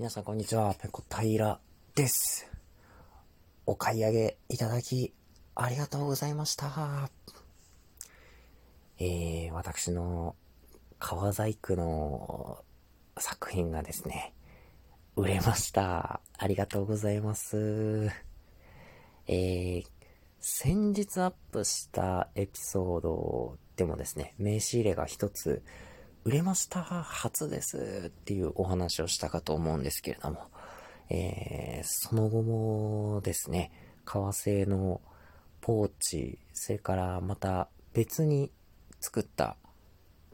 皆さんこんにちは、ペコ平です。お買い上げいただき、ありがとうございました。えー、私の川細工の作品がですね、売れました。ありがとうございます。えー、先日アップしたエピソードでもですね、名刺入れが一つ売れました初ですっていうお話をしたかと思うんですけれども、えー、その後もですね、革製のポーチ、それからまた別に作った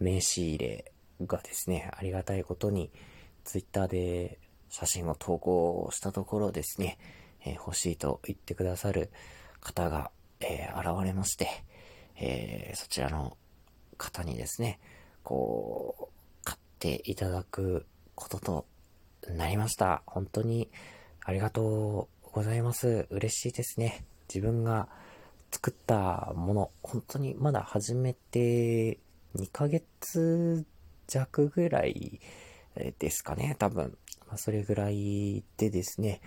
名刺入れがですね、ありがたいことにツイッターで写真を投稿したところですね、えー、欲しいと言ってくださる方が、えー、現れまして、えー、そちらの方にですね、こう、買っていただくこととなりました。本当にありがとうございます。嬉しいですね。自分が作ったもの、本当にまだ始めて2ヶ月弱ぐらいですかね、多分。まあ、それぐらいでですね、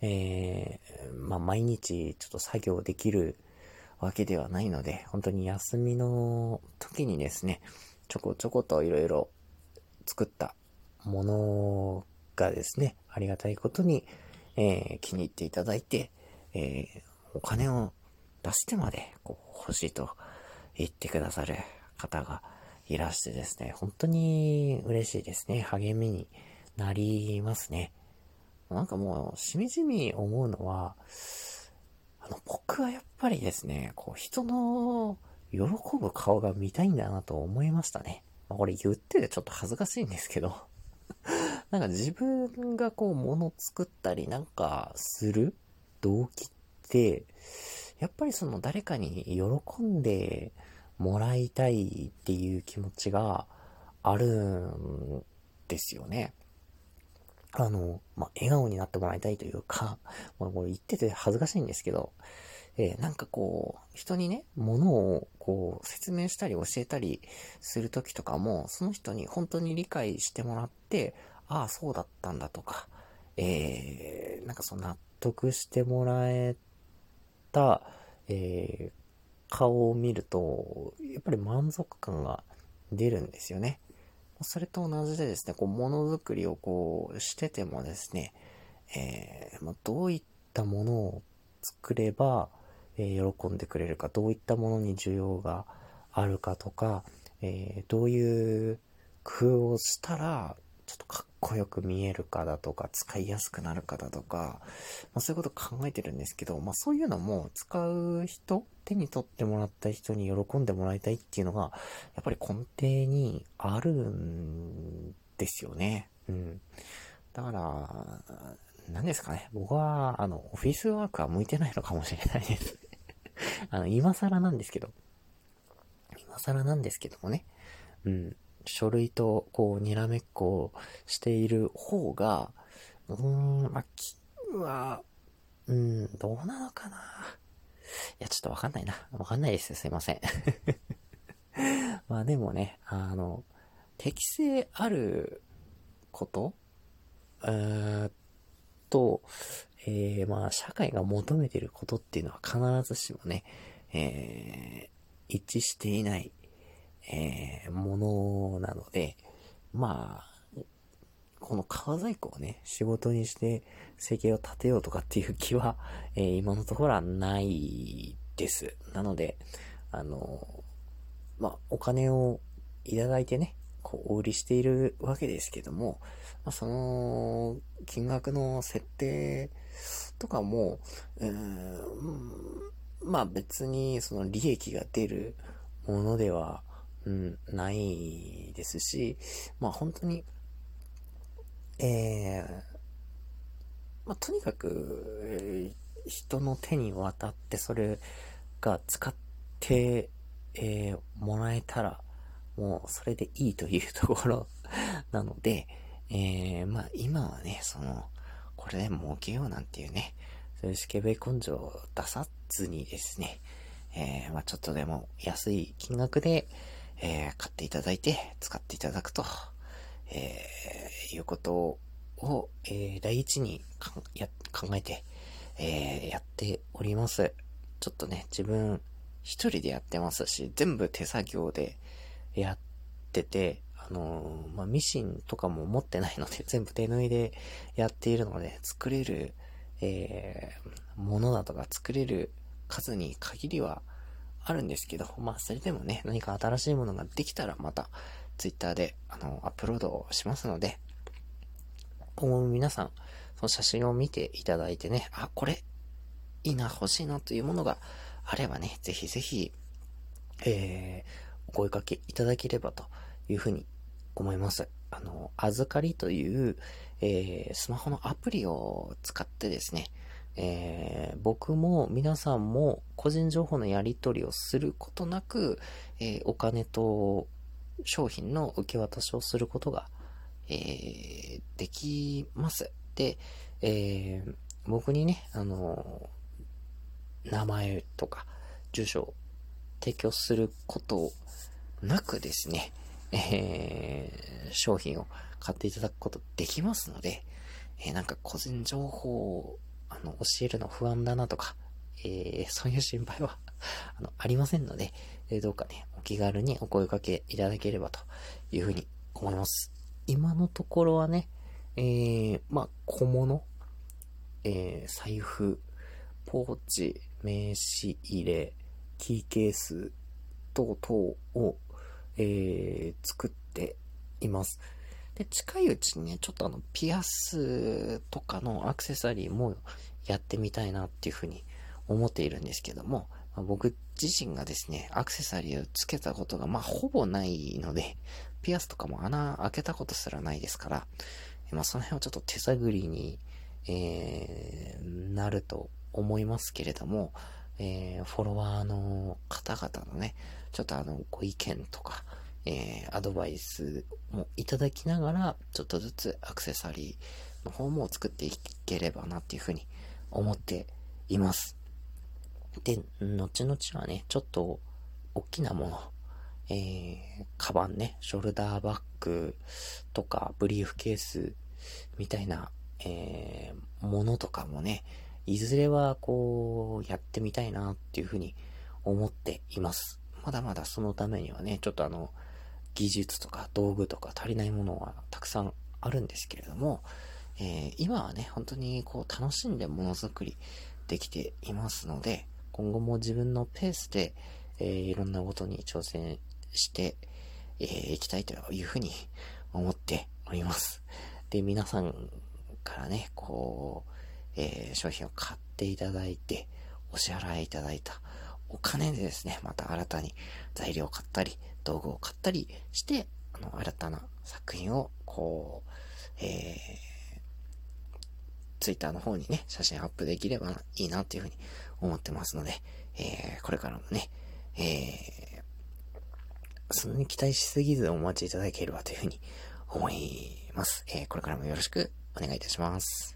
えー、まあ、毎日ちょっと作業できるわけではないので、本当に休みの時にですね、ちょこちょこといろいろ作ったものがですね、ありがたいことに、えー、気に入っていただいて、えー、お金を出してまでこう欲しいと言ってくださる方がいらしてですね、本当に嬉しいですね。励みになりますね。なんかもう、しみじみ思うのは、あの、僕はやっぱりですね、こう、人の喜ぶ顔が見たいんだなと思いましたね。まあ、これ言っててちょっと恥ずかしいんですけど なんか自分がこう物作ったりなんかする動機って、やっぱりその誰かに喜んでもらいたいっていう気持ちがあるんですよね。あの、まあ、笑顔になってもらいたいというか、まあ、これ言ってて恥ずかしいんですけど、えー、なんかこう、人にね、ものをこう、説明したり教えたりするときとかも、その人に本当に理解してもらって、ああ、そうだったんだとか、えー、なんかその納得してもらえた、えー、顔を見ると、やっぱり満足感が出るんですよね。それと同じでですね、こう、ものづくりをこう、しててもですね、えー、まあ、どういったものを作れば、え、喜んでくれるか、どういったものに需要があるかとか、え、どういう工夫をしたら、ちょっとかっこよく見えるかだとか、使いやすくなるかだとか、まあ、そういうこと考えてるんですけど、まあそういうのも使う人、手に取ってもらった人に喜んでもらいたいっていうのが、やっぱり根底にあるんですよね。うん。だから、何ですかね。僕は、あの、オフィスワークは向いてないのかもしれないです あの、今更なんですけど。今更なんですけどもね。うん。書類と、こう、にらめっこをしている方が、うーん、まあ、気は、うん、どうなのかな。いや、ちょっとわかんないな。わかんないです。すいません。まあでもね、あの、適性あること、えー、と、えー、まあ、社会が求めてることっていうのは必ずしもね、えー、一致していない、えー、ものなので、まあ、この革細工をね、仕事にして生計を立てようとかっていう気は、えー、今のところはないです。なので、あの、まあ、お金をいただいてね、こう、お売りしているわけですけども、まあ、その、金額の設定とかも、うん、まあ別にその利益が出るものでは、うん、ないですし、まあ本当に、えー、まあとにかく、人の手に渡ってそれが使って、えー、もらえたら、もうそれでいいというところなので、えー、まあ今はね、その、これで儲けようなんていうね、そういうスケベ根性を出さずにですね、えー、まあちょっとでも安い金額で、えー、買っていただいて、使っていただくと、えー、いうことを、えー、第一に考えて、えー、やっております。ちょっとね、自分一人でやってますし、全部手作業でやってて、あの、まあ、ミシンとかも持ってないので、全部手縫いでやっているので、作れる、えー、ものだとか作れる数に限りはあるんですけど、まあ、それでもね、何か新しいものができたらまた、ツイッターで、あの、アップロードしますので、今後も皆さん、その写真を見ていただいてね、あ、これ、いいな、欲しいなというものがあればね、ぜひぜひ、えー、お声掛けいただければというふうに思います。あの、預かりという、えー、スマホのアプリを使ってですね、えー、僕も皆さんも個人情報のやり取りをすることなく、えー、お金と商品の受け渡しをすることが、えー、できます。で、え、僕にね、あの名前とか住所を提供することなくですね、えー、商品を買っていただくことできますので、えー、なんか個人情報をあの教えるの不安だなとか、えー、そういう心配は あのありませんので、えどうかね、お気軽にお声掛けいただければというふうに思います。今のところはね、えー、まあ、小物、えー、財布、ポーチ、名刺入れ、キーケース等々を、えー、作っています。で、近いうちにね、ちょっとあの、ピアスとかのアクセサリーもやってみたいなっていうふうに思っているんですけども、まあ、僕自身がですね、アクセサリーをつけたことが、まあ、ほぼないので、ピアスとかも穴開けたことすらないですから、まあ、その辺をちょっと手探りに、えー、なると思いますけれども、えー、フォロワーの方々のね、ちょっとあの、ご意見とか、えー、アドバイスもいただきながら、ちょっとずつアクセサリーの方も作っていければなっていうふうに思っています。で、後々はね、ちょっと大きなもの、えー、カバンね、ショルダーバッグとか、ブリーフケースみたいな、えー、ものとかもね、いずれはこう、やってみたいなっていうふうに思っています。まだまだそのためにはね、ちょっとあの、技術とか道具とか足りないものはたくさんあるんですけれども、えー、今はね、本当にこう楽しんでものづくりできていますので、今後も自分のペースで、えー、いろんなことに挑戦して、えー、きたいというふうに思っております。で、皆さんからね、こう、えー、商品を買っていただいて、お支払いいただいたお金でですね、また新たに材料を買ったり、道具を買ったりして、あの、新たな作品を、こう、えー、ツイッターの方にね、写真アップできればいいなっていうふうに思ってますので、えー、これからもね、えー、そんなに期待しすぎずお待ちいただければというふうに思います。えー、これからもよろしくお願いいたします。